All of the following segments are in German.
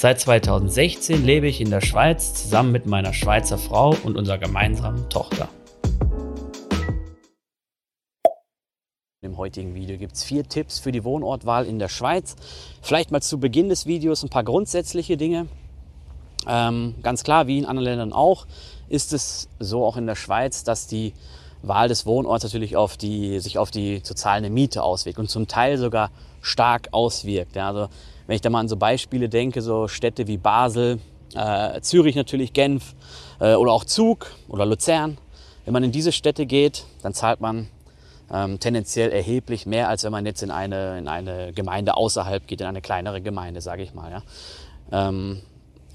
Seit 2016 lebe ich in der Schweiz zusammen mit meiner Schweizer Frau und unserer gemeinsamen Tochter. Im heutigen Video gibt es vier Tipps für die Wohnortwahl in der Schweiz. Vielleicht mal zu Beginn des Videos ein paar grundsätzliche Dinge. Ähm, ganz klar, wie in anderen Ländern auch, ist es so auch in der Schweiz, dass die Wahl des Wohnorts natürlich auf die, sich auf die zu zahlende Miete auswirkt und zum Teil sogar stark auswirkt. Ja, also wenn ich da mal an so Beispiele denke, so Städte wie Basel, äh, Zürich natürlich, Genf äh, oder auch Zug oder Luzern. Wenn man in diese Städte geht, dann zahlt man ähm, tendenziell erheblich mehr, als wenn man jetzt in eine, in eine Gemeinde außerhalb geht, in eine kleinere Gemeinde, sage ich mal. Ja. Ähm,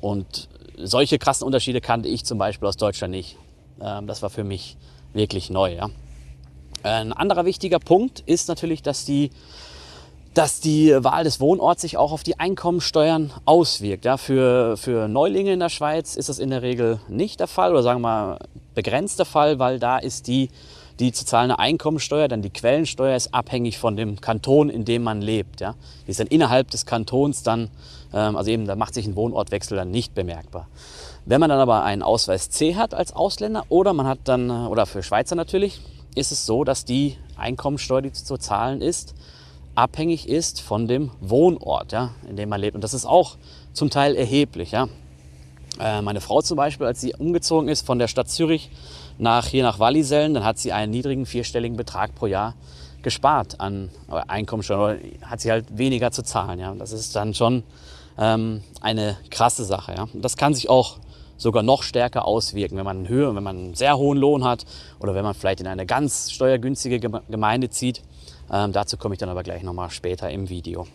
und solche krassen Unterschiede kannte ich zum Beispiel aus Deutschland nicht. Ähm, das war für mich wirklich neu. Ja. Ein anderer wichtiger Punkt ist natürlich, dass die, dass die Wahl des Wohnorts sich auch auf die Einkommensteuern auswirkt. Ja. Für, für Neulinge in der Schweiz ist das in der Regel nicht der Fall oder sagen wir mal begrenzt der Fall, weil da ist die, die zu zahlende Einkommensteuer, dann die Quellensteuer ist abhängig von dem Kanton, in dem man lebt. Ja. Die ist dann innerhalb des Kantons dann, ähm, also eben da macht sich ein Wohnortwechsel dann nicht bemerkbar. Wenn man dann aber einen Ausweis C hat als Ausländer oder man hat dann, äh, oder für Schweizer natürlich, ist es so, dass die Einkommensteuer, die zu zahlen ist, abhängig ist von dem Wohnort, ja, in dem man lebt. Und das ist auch zum Teil erheblich. Ja. Äh, meine Frau zum Beispiel, als sie umgezogen ist von der Stadt Zürich nach, hier nach Wallisellen, dann hat sie einen niedrigen vierstelligen Betrag pro Jahr gespart an Einkommensteuer, oder hat sie halt weniger zu zahlen. Ja. Das ist dann schon ähm, eine krasse Sache. Ja. Und das kann sich auch sogar noch stärker auswirken, wenn man einen höheren, wenn man einen sehr hohen Lohn hat oder wenn man vielleicht in eine ganz steuergünstige Gemeinde zieht. Ähm, dazu komme ich dann aber gleich nochmal später im Video.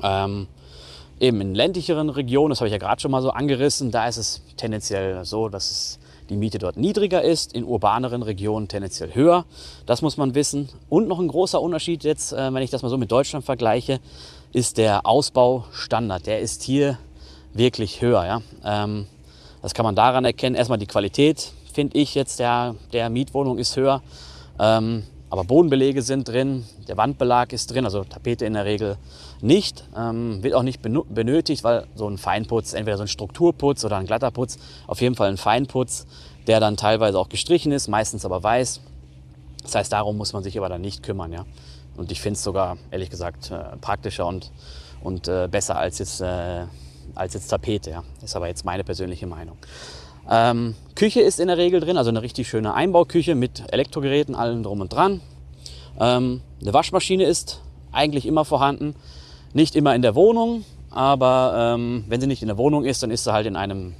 Ähm, eben in ländlicheren Regionen, das habe ich ja gerade schon mal so angerissen, da ist es tendenziell so, dass es die Miete dort niedriger ist, in urbaneren Regionen tendenziell höher. Das muss man wissen. Und noch ein großer Unterschied jetzt, äh, wenn ich das mal so mit Deutschland vergleiche, ist der Ausbaustandard. Der ist hier wirklich höher. Ja? Ähm, das kann man daran erkennen. Erstmal die Qualität, finde ich jetzt, der, der Mietwohnung ist höher. Aber Bodenbelege sind drin, der Wandbelag ist drin, also Tapete in der Regel nicht. Ähm, wird auch nicht benötigt, weil so ein Feinputz, entweder so ein Strukturputz oder ein glatter Putz, auf jeden Fall ein Feinputz, der dann teilweise auch gestrichen ist, meistens aber weiß. Das heißt, darum muss man sich aber dann nicht kümmern. Ja? Und ich finde es sogar, ehrlich gesagt, äh, praktischer und, und äh, besser als jetzt, äh, als jetzt Tapete. Ja? Ist aber jetzt meine persönliche Meinung. Ähm, Küche ist in der Regel drin, also eine richtig schöne Einbauküche mit Elektrogeräten, allem drum und dran. Ähm, eine Waschmaschine ist eigentlich immer vorhanden. Nicht immer in der Wohnung, aber ähm, wenn sie nicht in der Wohnung ist, dann ist sie halt in einem,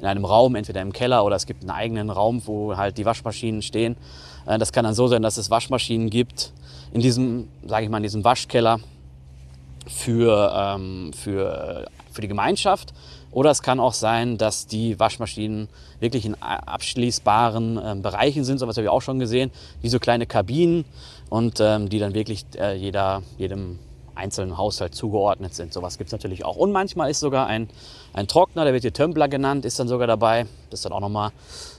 in einem Raum, entweder im Keller oder es gibt einen eigenen Raum, wo halt die Waschmaschinen stehen. Äh, das kann dann so sein, dass es Waschmaschinen gibt in diesem, sage ich mal, in diesem Waschkeller für, ähm, für, für die Gemeinschaft oder es kann auch sein, dass die Waschmaschinen wirklich in abschließbaren äh, Bereichen sind, so was habe ich auch schon gesehen, wie so kleine Kabinen und ähm, die dann wirklich äh, jeder, jedem einzelnen Haushalt zugeordnet sind. Sowas gibt es natürlich auch. Und manchmal ist sogar ein, ein Trockner, der wird hier Tumbler genannt, ist dann sogar dabei. Das dann auch noch mal,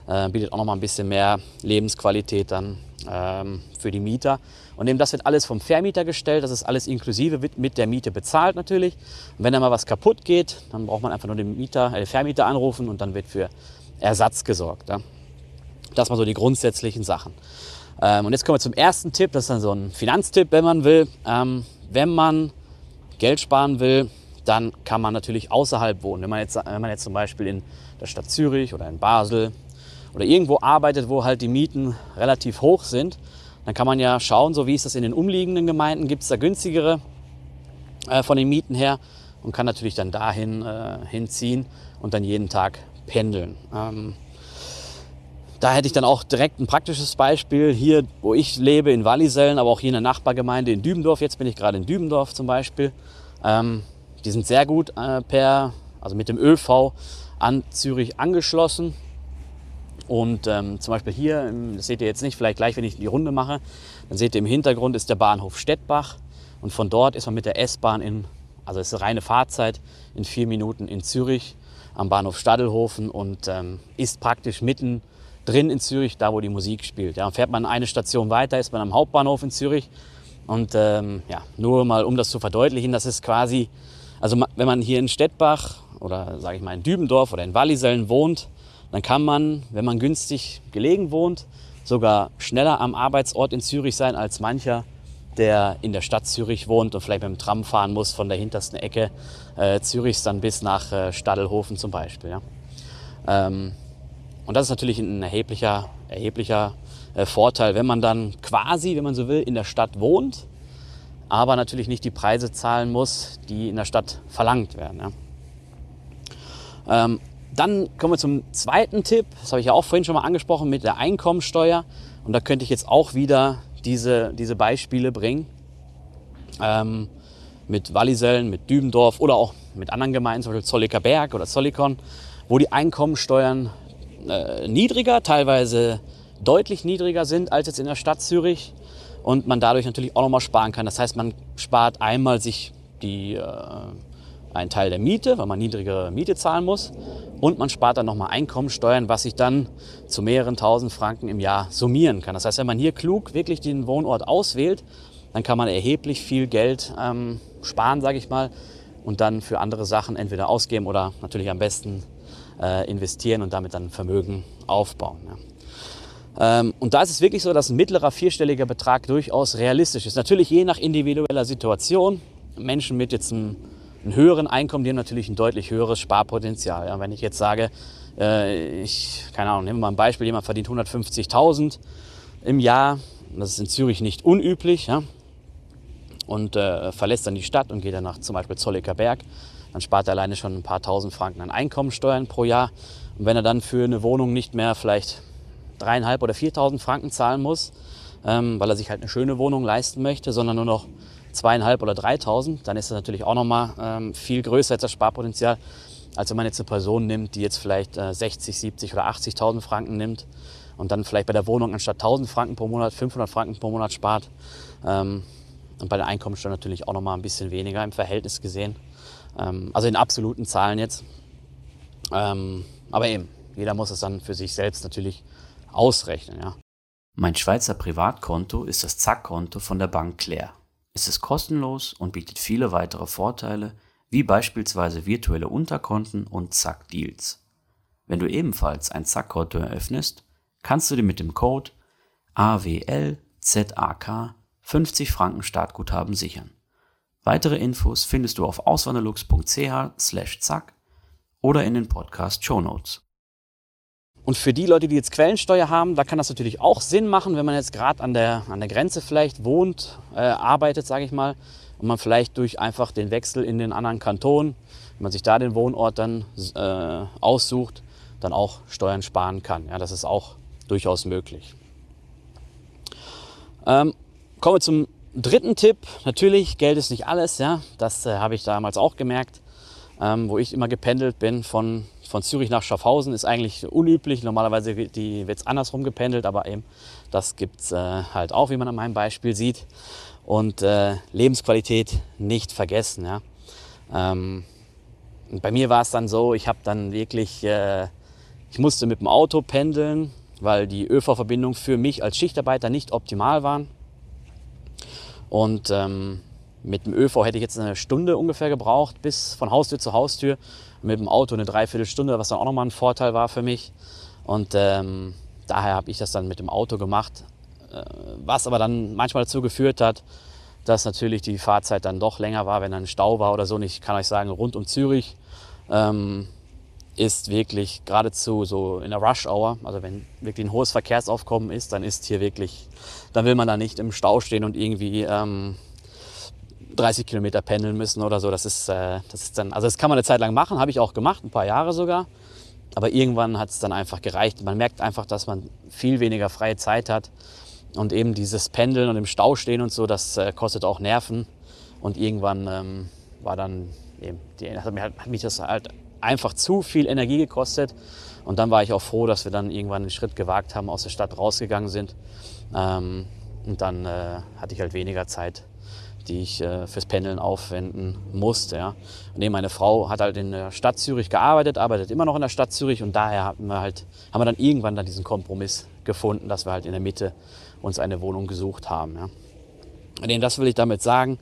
äh, bietet auch noch mal ein bisschen mehr Lebensqualität dann ähm, für die Mieter. Und eben das wird alles vom Vermieter gestellt, das ist alles inklusive, wird mit der Miete bezahlt natürlich. Und wenn da mal was kaputt geht, dann braucht man einfach nur den, Mieter, äh, Vermieter anrufen und dann wird für Ersatz gesorgt. Ja. Das mal so die grundsätzlichen Sachen. Ähm, und jetzt kommen wir zum ersten Tipp, das ist dann so ein Finanztipp, wenn man will. Ähm, wenn man Geld sparen will, dann kann man natürlich außerhalb wohnen. Wenn man, jetzt, wenn man jetzt zum Beispiel in der Stadt Zürich oder in Basel oder irgendwo arbeitet, wo halt die Mieten relativ hoch sind, dann kann man ja schauen, so wie ist das in den umliegenden Gemeinden, gibt es da günstigere äh, von den Mieten her und kann natürlich dann dahin äh, hinziehen und dann jeden Tag pendeln. Ähm, da hätte ich dann auch direkt ein praktisches Beispiel hier, wo ich lebe, in Wallisellen, aber auch hier in der Nachbargemeinde in Dübendorf. Jetzt bin ich gerade in Dübendorf zum Beispiel. Ähm, die sind sehr gut äh, per, also mit dem ÖV an Zürich angeschlossen. Und ähm, zum Beispiel hier, das seht ihr jetzt nicht, vielleicht gleich, wenn ich die Runde mache, dann seht ihr im Hintergrund ist der Bahnhof Stettbach. Und von dort ist man mit der S-Bahn in, also es ist eine reine Fahrzeit, in vier Minuten in Zürich am Bahnhof Stadelhofen und ähm, ist praktisch mitten drin in Zürich, da wo die Musik spielt. Ja, fährt man eine Station weiter, ist man am Hauptbahnhof in Zürich. Und ähm, ja, nur mal, um das zu verdeutlichen, das ist quasi, also wenn man hier in Stettbach oder sage ich mal in Dübendorf oder in Wallisellen wohnt, dann kann man, wenn man günstig gelegen wohnt, sogar schneller am Arbeitsort in Zürich sein als mancher, der in der Stadt Zürich wohnt und vielleicht mit dem Tram fahren muss von der hintersten Ecke äh, Zürichs dann bis nach äh, Stadelhofen zum Beispiel. Ja. Ähm, und das ist natürlich ein erheblicher, erheblicher äh, Vorteil, wenn man dann quasi, wenn man so will, in der Stadt wohnt, aber natürlich nicht die Preise zahlen muss, die in der Stadt verlangt werden. Ja. Ähm, dann kommen wir zum zweiten Tipp, das habe ich ja auch vorhin schon mal angesprochen mit der Einkommensteuer. Und da könnte ich jetzt auch wieder diese, diese Beispiele bringen. Ähm, mit Wallisellen, mit Dübendorf oder auch mit anderen Gemeinden, zum Beispiel Zolliker Berg oder Zollikon, wo die Einkommensteuern äh, niedriger, teilweise deutlich niedriger sind als jetzt in der Stadt Zürich und man dadurch natürlich auch nochmal sparen kann. Das heißt, man spart einmal sich die, äh, einen Teil der Miete, weil man niedrigere Miete zahlen muss und man spart dann nochmal Einkommensteuern, was sich dann zu mehreren tausend Franken im Jahr summieren kann. Das heißt, wenn man hier klug wirklich den Wohnort auswählt, dann kann man erheblich viel Geld ähm, sparen, sage ich mal, und dann für andere Sachen entweder ausgeben oder natürlich am besten äh, investieren und damit dann Vermögen aufbauen. Ja. Ähm, und da ist es wirklich so, dass ein mittlerer vierstelliger Betrag durchaus realistisch ist. Natürlich je nach individueller Situation. Menschen mit jetzt einem, einem höheren Einkommen, die haben natürlich ein deutlich höheres Sparpotenzial. Ja. Wenn ich jetzt sage, äh, ich, keine Ahnung, nehmen wir mal ein Beispiel, jemand verdient 150.000 im Jahr, das ist in Zürich nicht unüblich, ja, und äh, verlässt dann die Stadt und geht dann nach zum Beispiel Zolliker Berg, dann spart er alleine schon ein paar tausend Franken an Einkommensteuern pro Jahr. Und wenn er dann für eine Wohnung nicht mehr vielleicht dreieinhalb oder viertausend Franken zahlen muss, ähm, weil er sich halt eine schöne Wohnung leisten möchte, sondern nur noch zweieinhalb oder dreitausend, dann ist das natürlich auch nochmal ähm, viel größer als das Sparpotenzial, als wenn man jetzt eine Person nimmt, die jetzt vielleicht äh, 60, 70 oder 80.000 Franken nimmt und dann vielleicht bei der Wohnung anstatt 1000 Franken pro Monat 500 Franken pro Monat spart. Ähm, und bei der Einkommensteuer natürlich auch nochmal ein bisschen weniger im Verhältnis gesehen. Ähm, also in absoluten Zahlen jetzt. Ähm, aber eben, jeder muss es dann für sich selbst natürlich ausrechnen. Ja. Mein Schweizer Privatkonto ist das Zack-Konto von der Bank Claire. Es ist kostenlos und bietet viele weitere Vorteile, wie beispielsweise virtuelle Unterkonten und Zack-Deals. Wenn du ebenfalls ein Zack-Konto eröffnest, kannst du dir mit dem Code AWLZAK 50 Franken Startguthaben sichern. Weitere Infos findest du auf auswanderlux.ch zack oder in den Podcast Show Notes. Und für die Leute, die jetzt Quellensteuer haben, da kann das natürlich auch Sinn machen, wenn man jetzt gerade an der, an der Grenze vielleicht wohnt, äh, arbeitet, sage ich mal, und man vielleicht durch einfach den Wechsel in den anderen Kanton, wenn man sich da den Wohnort dann äh, aussucht, dann auch Steuern sparen kann. Ja, das ist auch durchaus möglich. Ähm, kommen wir zum dritten Tipp, natürlich, Geld ist nicht alles, ja, das äh, habe ich damals auch gemerkt, ähm, wo ich immer gependelt bin von, von Zürich nach Schaffhausen, ist eigentlich unüblich, normalerweise wird es andersrum gependelt, aber eben das gibt es äh, halt auch, wie man an meinem Beispiel sieht. Und äh, Lebensqualität nicht vergessen. Ja. Ähm, bei mir war es dann so, ich habe dann wirklich, äh, ich musste mit dem Auto pendeln, weil die ÖV-Verbindungen für mich als Schichtarbeiter nicht optimal waren. Und ähm, mit dem ÖV hätte ich jetzt eine Stunde ungefähr gebraucht, bis von Haustür zu Haustür. Mit dem Auto eine Dreiviertelstunde, was dann auch nochmal ein Vorteil war für mich. Und ähm, daher habe ich das dann mit dem Auto gemacht. Äh, was aber dann manchmal dazu geführt hat, dass natürlich die Fahrzeit dann doch länger war, wenn dann Stau war oder so. Und ich kann euch sagen, rund um Zürich ähm, ist wirklich geradezu so in der Rush Hour, also wenn wirklich ein hohes Verkehrsaufkommen ist, dann ist hier wirklich, dann will man da nicht im Stau stehen und irgendwie ähm, 30 Kilometer pendeln müssen oder so. Das ist, äh, das ist dann, also das kann man eine Zeit lang machen, habe ich auch gemacht, ein paar Jahre sogar. Aber irgendwann hat es dann einfach gereicht. Man merkt einfach, dass man viel weniger freie Zeit hat. Und eben dieses Pendeln und im Stau stehen und so, das äh, kostet auch Nerven. Und irgendwann ähm, war dann eben, die, hat, mich, hat mich das halt einfach zu viel Energie gekostet. Und dann war ich auch froh, dass wir dann irgendwann den Schritt gewagt haben, aus der Stadt rausgegangen sind. Ähm, und dann äh, hatte ich halt weniger Zeit, die ich äh, fürs Pendeln aufwenden musste. Ja. Eben meine Frau hat halt in der Stadt Zürich gearbeitet, arbeitet immer noch in der Stadt Zürich und daher haben wir halt, haben wir dann irgendwann dann diesen Kompromiss gefunden, dass wir halt in der Mitte uns eine Wohnung gesucht haben. Ja. Und das will ich damit sagen.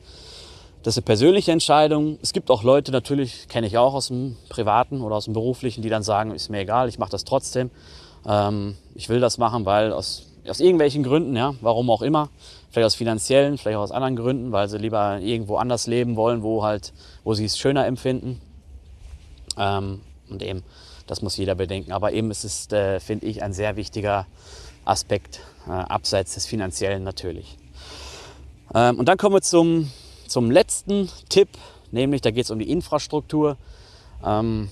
Das ist eine persönliche Entscheidung. Es gibt auch Leute, natürlich kenne ich auch aus dem Privaten oder aus dem Beruflichen, die dann sagen, ist mir egal, ich mache das trotzdem. Ähm, ich will das machen, weil aus, aus irgendwelchen Gründen, ja, warum auch immer, vielleicht aus finanziellen, vielleicht auch aus anderen Gründen, weil sie lieber irgendwo anders leben wollen, wo halt, wo sie es schöner empfinden. Ähm, und eben, das muss jeder bedenken. Aber eben ist es, äh, finde ich, ein sehr wichtiger Aspekt, äh, abseits des Finanziellen natürlich. Ähm, und dann kommen wir zum zum letzten Tipp, nämlich da geht es um die Infrastruktur. Ähm,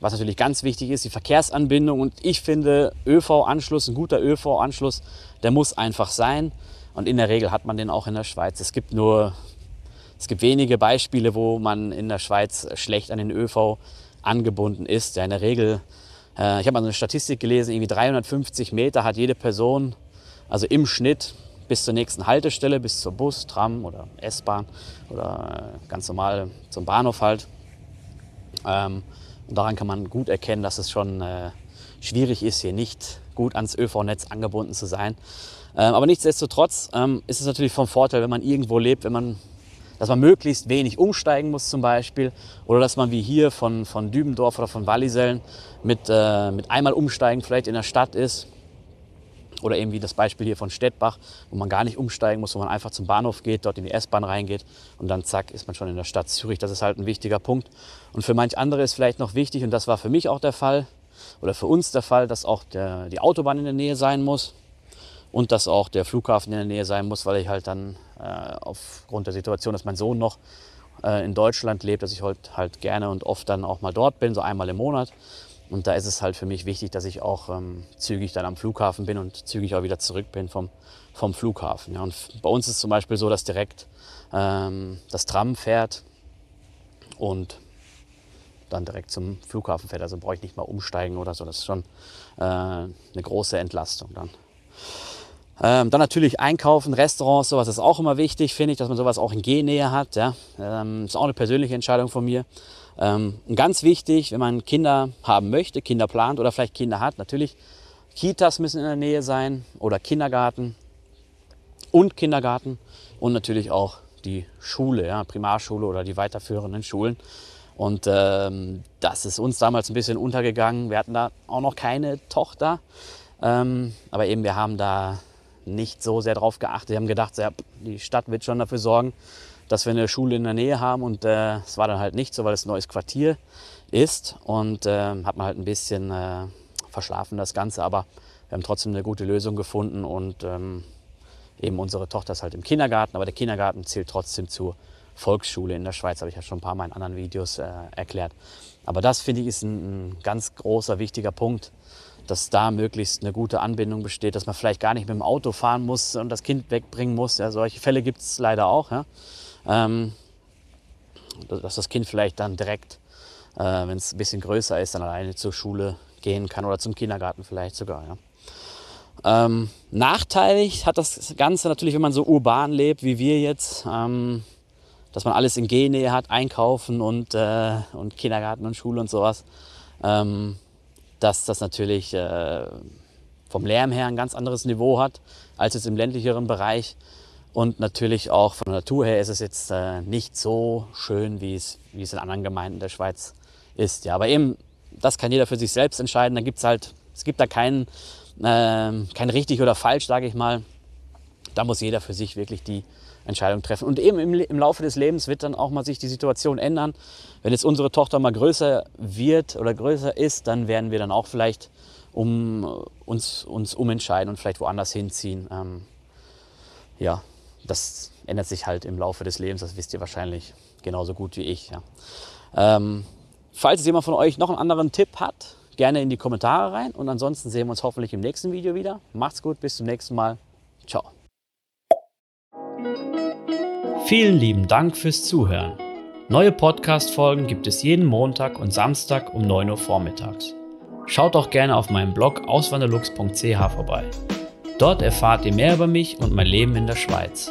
was natürlich ganz wichtig ist, die Verkehrsanbindung. Und ich finde, ÖV-Anschluss, ein guter ÖV-Anschluss, der muss einfach sein. Und in der Regel hat man den auch in der Schweiz. Es gibt nur, es gibt wenige Beispiele, wo man in der Schweiz schlecht an den ÖV angebunden ist. Ja, in der Regel, äh, ich habe mal so eine Statistik gelesen, irgendwie 350 Meter hat jede Person, also im Schnitt, bis zur nächsten Haltestelle, bis zur Bus, Tram oder S-Bahn oder äh, ganz normal zum Bahnhof halt. Ähm, und daran kann man gut erkennen, dass es schon äh, schwierig ist, hier nicht gut ans ÖV-Netz angebunden zu sein. Ähm, aber nichtsdestotrotz ähm, ist es natürlich vom Vorteil, wenn man irgendwo lebt, wenn man, dass man möglichst wenig umsteigen muss zum Beispiel oder dass man wie hier von, von Dübendorf oder von Wallisellen mit, äh, mit einmal umsteigen vielleicht in der Stadt ist oder eben wie das Beispiel hier von Stettbach, wo man gar nicht umsteigen muss, wo man einfach zum Bahnhof geht, dort in die S-Bahn reingeht und dann zack, ist man schon in der Stadt Zürich. Das ist halt ein wichtiger Punkt. Und für manch andere ist vielleicht noch wichtig, und das war für mich auch der Fall, oder für uns der Fall, dass auch der, die Autobahn in der Nähe sein muss und dass auch der Flughafen in der Nähe sein muss, weil ich halt dann äh, aufgrund der Situation, dass mein Sohn noch äh, in Deutschland lebt, dass ich halt, halt gerne und oft dann auch mal dort bin, so einmal im Monat. Und da ist es halt für mich wichtig, dass ich auch ähm, zügig dann am Flughafen bin und zügig auch wieder zurück bin vom, vom Flughafen. Ja. Und bei uns ist zum Beispiel so, dass direkt ähm, das Tram fährt und dann direkt zum Flughafen fährt. Also brauche ich nicht mal umsteigen oder so. Das ist schon äh, eine große Entlastung dann. Ähm, dann natürlich Einkaufen, Restaurants, sowas ist auch immer wichtig, finde ich, dass man sowas auch in Geh-Nähe hat. Ja. Ähm, ist auch eine persönliche Entscheidung von mir. Ähm, ganz wichtig, wenn man Kinder haben möchte, Kinder plant oder vielleicht Kinder hat, natürlich Kitas müssen in der Nähe sein oder Kindergarten und Kindergarten und natürlich auch die Schule, ja, Primarschule oder die weiterführenden Schulen. Und ähm, das ist uns damals ein bisschen untergegangen. Wir hatten da auch noch keine Tochter, ähm, aber eben wir haben da nicht so sehr drauf geachtet. Wir haben gedacht, ja, die Stadt wird schon dafür sorgen, dass wir eine Schule in der Nähe haben und äh, es war dann halt nicht so, weil es ein neues Quartier ist und äh, hat man halt ein bisschen äh, verschlafen das Ganze, aber wir haben trotzdem eine gute Lösung gefunden und ähm, eben unsere Tochter ist halt im Kindergarten, aber der Kindergarten zählt trotzdem zur Volksschule in der Schweiz, habe ich ja schon ein paar Mal in anderen Videos äh, erklärt. Aber das finde ich ist ein, ein ganz großer, wichtiger Punkt, dass da möglichst eine gute Anbindung besteht, dass man vielleicht gar nicht mit dem Auto fahren muss und das Kind wegbringen muss. Ja, solche Fälle gibt es leider auch. Ja ähm, dass das Kind vielleicht dann direkt, äh, wenn es ein bisschen größer ist, dann alleine zur Schule gehen kann oder zum Kindergarten vielleicht sogar. Ja. Ähm, nachteilig hat das Ganze natürlich, wenn man so urban lebt wie wir jetzt, ähm, dass man alles in Gehennähe hat, einkaufen und, äh, und Kindergarten und Schule und sowas, ähm, dass das natürlich äh, vom Lärm her ein ganz anderes Niveau hat als jetzt im ländlicheren Bereich. Und natürlich auch von der Natur her ist es jetzt äh, nicht so schön, wie es, wie es in anderen Gemeinden der Schweiz ist. Ja, aber eben, das kann jeder für sich selbst entscheiden. Da gibt's halt, es gibt da kein, äh, kein richtig oder falsch, sage ich mal. Da muss jeder für sich wirklich die Entscheidung treffen. Und eben im, im, Laufe des Lebens wird dann auch mal sich die Situation ändern. Wenn jetzt unsere Tochter mal größer wird oder größer ist, dann werden wir dann auch vielleicht um, uns, uns umentscheiden und vielleicht woanders hinziehen. Ähm, ja, das ändert sich halt im Laufe des Lebens, das wisst ihr wahrscheinlich genauso gut wie ich. Ja. Ähm, falls jemand von euch noch einen anderen Tipp hat, gerne in die Kommentare rein und ansonsten sehen wir uns hoffentlich im nächsten Video wieder. Macht's gut, bis zum nächsten Mal. Ciao. Vielen lieben Dank fürs Zuhören. Neue Podcast-Folgen gibt es jeden Montag und Samstag um 9 Uhr vormittags. Schaut auch gerne auf meinem Blog auswanderlux.ch vorbei. Dort erfahrt ihr mehr über mich und mein Leben in der Schweiz.